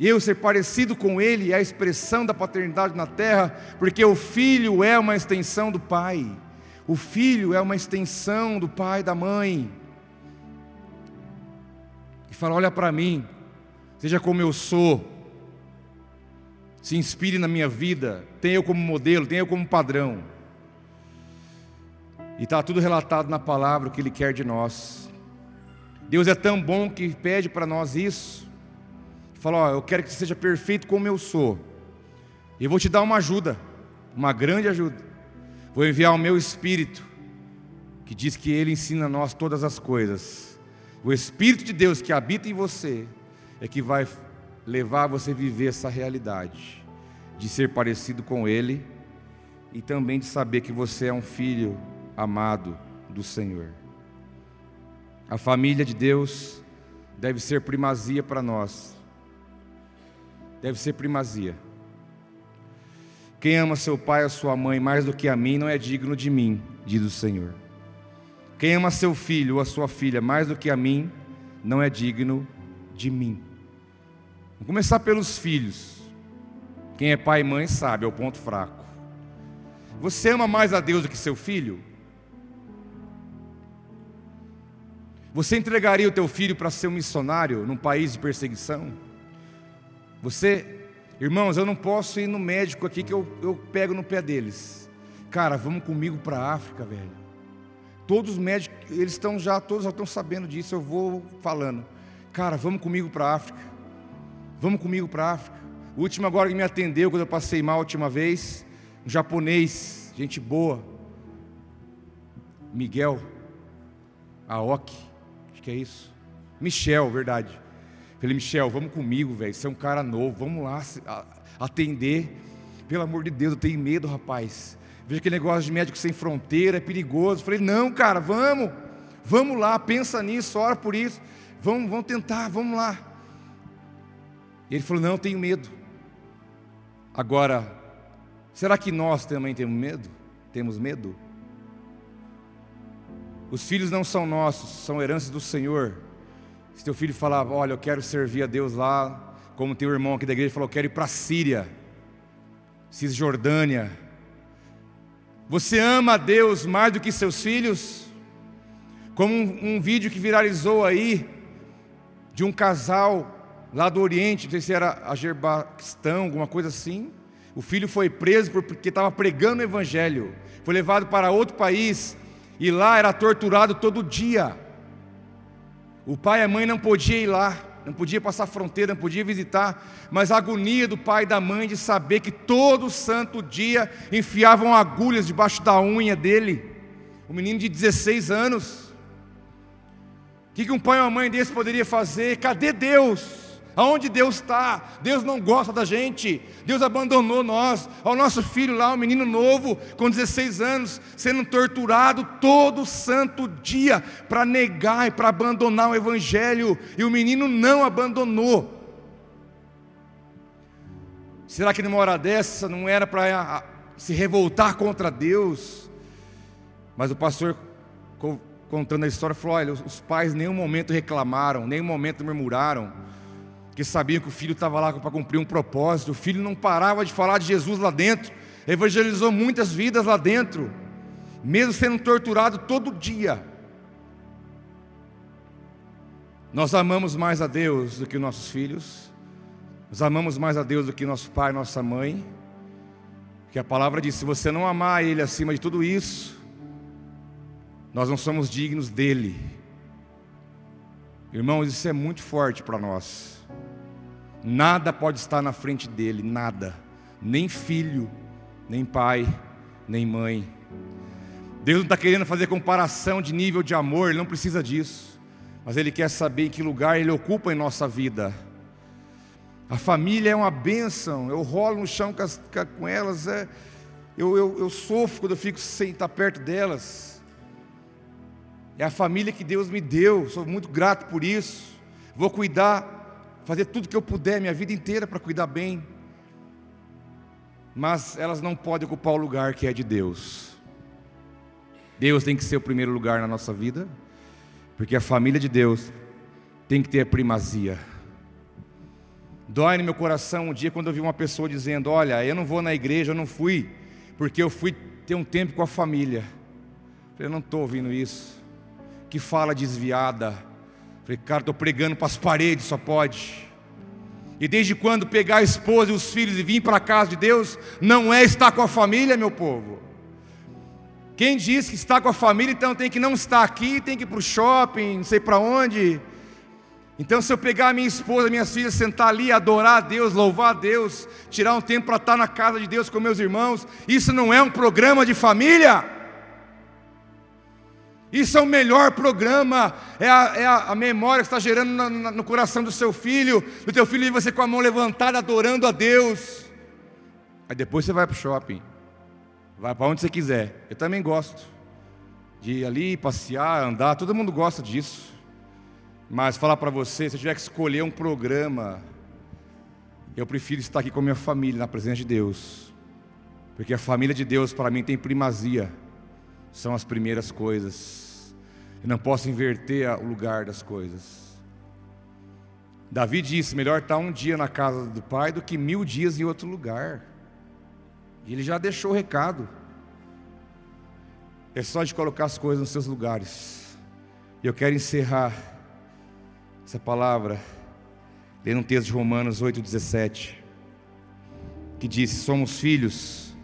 eu ser parecido com Ele é a expressão da paternidade na terra, porque o filho é uma extensão do pai. O filho é uma extensão do pai e da mãe. E fala: olha para mim, seja como eu sou, se inspire na minha vida, tenha eu como modelo, tenha eu como padrão. E está tudo relatado na palavra o que Ele quer de nós. Deus é tão bom que pede para nós isso. Fala, ó, eu quero que você seja perfeito como eu sou. Eu vou te dar uma ajuda, uma grande ajuda. Vou enviar o meu Espírito, que diz que Ele ensina a nós todas as coisas. O Espírito de Deus que habita em você é que vai levar você a viver essa realidade de ser parecido com Ele e também de saber que você é um filho amado do Senhor. A família de Deus deve ser primazia para nós. Deve ser primazia. Quem ama seu pai ou sua mãe mais do que a mim não é digno de mim, diz o Senhor. Quem ama seu filho ou a sua filha mais do que a mim não é digno de mim. Vamos começar pelos filhos. Quem é pai e mãe sabe, é o ponto fraco. Você ama mais a Deus do que seu filho? Você entregaria o teu filho para ser um missionário num país de perseguição? Você, irmãos, eu não posso ir no médico aqui que eu, eu pego no pé deles. Cara, vamos comigo para a África, velho. Todos os médicos, eles estão já, todos já estão sabendo disso, eu vou falando. Cara, vamos comigo para a África. Vamos comigo para a África. O último agora que me atendeu, quando eu passei mal a última vez, um japonês, gente boa, Miguel, Aoki, que é isso? Michel, verdade. Falei, Michel, vamos comigo, velho. Você é um cara novo, vamos lá atender. Pelo amor de Deus, eu tenho medo, rapaz. Veja aquele negócio de médico sem fronteira, é perigoso. Falei, não, cara, vamos. Vamos lá, pensa nisso, ora por isso. Vamos, vamos tentar, vamos lá. Ele falou, não, eu tenho medo. Agora, será que nós também temos medo? Temos medo? Os filhos não são nossos, são heranças do Senhor. Se teu filho falar, olha, eu quero servir a Deus lá, como teu irmão aqui da igreja falou, eu quero ir para a Síria, Cisjordânia. Você ama a Deus mais do que seus filhos? Como um, um vídeo que viralizou aí, de um casal lá do Oriente, não sei se era Azerbaijão, alguma coisa assim. O filho foi preso porque estava pregando o Evangelho, foi levado para outro país e lá era torturado todo dia. O pai e a mãe não podiam ir lá, não podia passar fronteira, não podia visitar, mas a agonia do pai e da mãe de saber que todo santo dia enfiavam agulhas debaixo da unha dele. O menino de 16 anos. O que um pai ou uma mãe desse poderia fazer? Cadê Deus? Aonde Deus está? Deus não gosta da gente. Deus abandonou nós. Ao nosso filho lá, um menino novo, com 16 anos, sendo torturado todo santo dia para negar e para abandonar o Evangelho. E o menino não abandonou. Será que numa hora dessa não era para se revoltar contra Deus? Mas o pastor, contando a história, falou: olha, os pais em nenhum momento reclamaram, nenhum momento murmuraram que sabiam que o filho estava lá para cumprir um propósito. O filho não parava de falar de Jesus lá dentro, evangelizou muitas vidas lá dentro, mesmo sendo torturado todo dia. Nós amamos mais a Deus do que nossos filhos, nós amamos mais a Deus do que nosso pai, nossa mãe, que a palavra diz: se você não amar Ele acima de tudo isso, nós não somos dignos dele. Irmãos, isso é muito forte para nós. Nada pode estar na frente dele, nada. Nem filho, nem pai, nem mãe. Deus não está querendo fazer comparação de nível de amor, Ele não precisa disso. Mas Ele quer saber em que lugar Ele ocupa em nossa vida. A família é uma bênção, eu rolo no chão com elas, é, eu, eu, eu sofro quando eu fico sem estar perto delas. É a família que Deus me deu, sou muito grato por isso. Vou cuidar fazer tudo que eu puder minha vida inteira para cuidar bem, mas elas não podem ocupar o lugar que é de Deus. Deus tem que ser o primeiro lugar na nossa vida, Porque a família de Deus tem que ter a primazia. Dói no meu coração um dia quando eu vi uma pessoa dizendo: Olha, eu não vou na igreja, eu não fui, porque eu fui ter um tempo com a família. Eu não estou ouvindo isso. Que fala desviada. Falei, cara, estou pregando para as paredes, só pode. E desde quando pegar a esposa e os filhos e vir para a casa de Deus, não é estar com a família, meu povo. Quem diz que está com a família, então tem que não estar aqui, tem que ir para o shopping, não sei para onde. Então, se eu pegar a minha esposa, minhas filhas, sentar ali, adorar a Deus, louvar a Deus, tirar um tempo para estar na casa de Deus com meus irmãos, isso não é um programa de família. Isso é o melhor programa, é a, é a, memória que está gerando no coração do seu filho, do teu filho e você com a mão levantada, adorando a Deus. Aí depois você vai para o shopping, vai para onde você quiser. Eu também gosto de ir ali, passear, andar, todo mundo gosta disso. Mas falar para você, se eu tiver que escolher um programa, eu prefiro estar aqui com a minha família, na presença de Deus. Porque a família de Deus para mim tem primazia. São as primeiras coisas. Eu não posso inverter o lugar das coisas. Davi disse: melhor estar um dia na casa do pai do que mil dias em outro lugar. E ele já deixou o recado. É só de colocar as coisas nos seus lugares. E eu quero encerrar essa palavra, lendo um texto de Romanos 8,17, que diz: Somos filhos,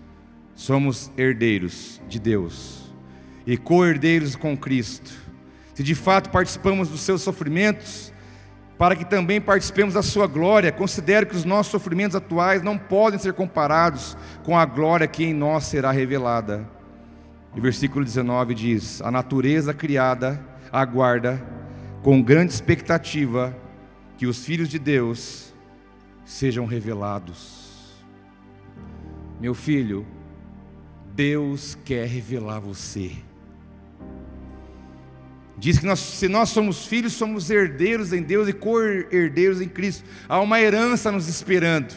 somos herdeiros de Deus e co-herdeiros com Cristo. Se de fato participamos dos seus sofrimentos, para que também participemos da sua glória, considero que os nossos sofrimentos atuais não podem ser comparados com a glória que em nós será revelada. E versículo 19 diz: A natureza criada aguarda com grande expectativa que os filhos de Deus sejam revelados. Meu filho, Deus quer revelar você. Diz que nós, se nós somos filhos, somos herdeiros em Deus e co-herdeiros em Cristo. Há uma herança nos esperando.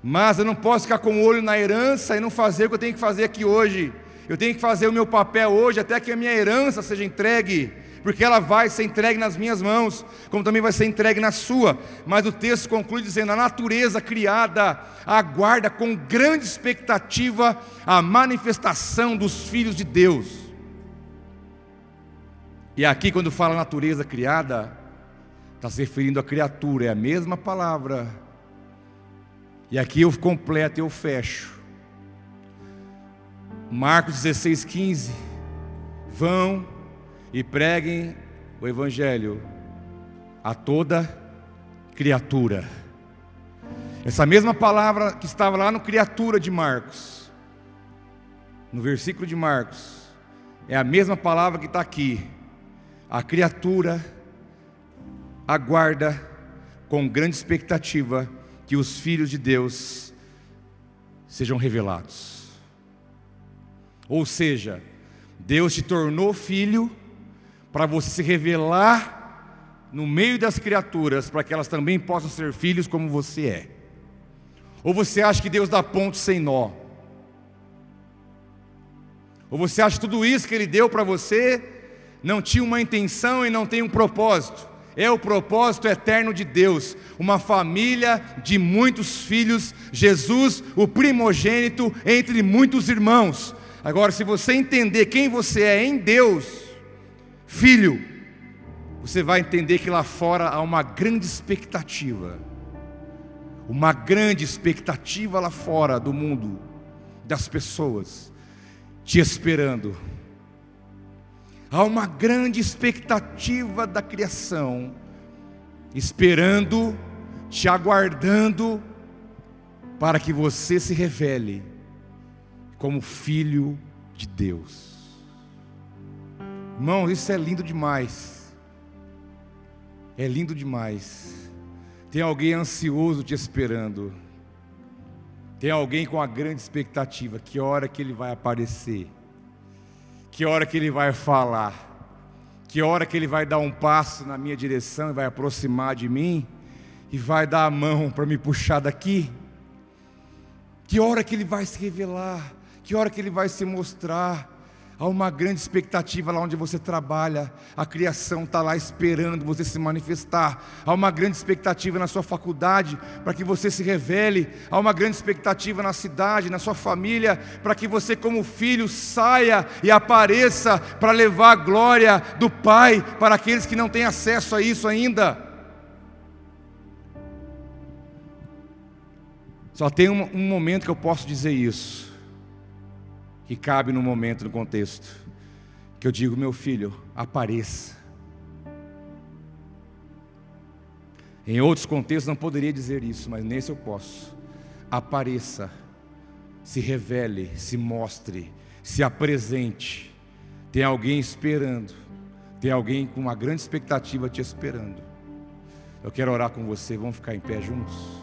Mas eu não posso ficar com o olho na herança e não fazer o que eu tenho que fazer aqui hoje. Eu tenho que fazer o meu papel hoje até que a minha herança seja entregue porque ela vai ser entregue nas minhas mãos, como também vai ser entregue na sua. Mas o texto conclui dizendo: a natureza criada aguarda com grande expectativa a manifestação dos filhos de Deus. E aqui, quando fala natureza criada, está se referindo à criatura, é a mesma palavra. E aqui eu completo, eu fecho. Marcos 16, 15. Vão e preguem o Evangelho a toda criatura. Essa mesma palavra que estava lá no criatura de Marcos, no versículo de Marcos, é a mesma palavra que está aqui. A criatura aguarda com grande expectativa que os filhos de Deus sejam revelados. Ou seja, Deus te tornou filho para você se revelar no meio das criaturas, para que elas também possam ser filhos como você é. Ou você acha que Deus dá pontos sem nó? Ou você acha que tudo isso que Ele deu para você não tinha uma intenção e não tem um propósito? É o propósito eterno de Deus, uma família de muitos filhos, Jesus, o primogênito entre muitos irmãos. Agora, se você entender quem você é em Deus, filho, você vai entender que lá fora há uma grande expectativa, uma grande expectativa lá fora do mundo, das pessoas, te esperando. Há uma grande expectativa da criação, esperando, te aguardando, para que você se revele como filho de Deus. Irmãos, isso é lindo demais. É lindo demais. Tem alguém ansioso te esperando. Tem alguém com a grande expectativa. Que hora que ele vai aparecer? Que hora que ele vai falar? Que hora que ele vai dar um passo na minha direção e vai aproximar de mim? E vai dar a mão para me puxar daqui? Que hora que ele vai se revelar? Que hora que ele vai se mostrar? Há uma grande expectativa lá onde você trabalha, a criação está lá esperando você se manifestar. Há uma grande expectativa na sua faculdade para que você se revele. Há uma grande expectativa na cidade, na sua família, para que você, como filho, saia e apareça para levar a glória do Pai para aqueles que não têm acesso a isso ainda. Só tem um, um momento que eu posso dizer isso que cabe no momento, no contexto, que eu digo, meu filho, apareça. Em outros contextos não poderia dizer isso, mas nesse eu posso. Apareça, se revele, se mostre, se apresente. Tem alguém esperando, tem alguém com uma grande expectativa te esperando. Eu quero orar com você, vamos ficar em pé juntos?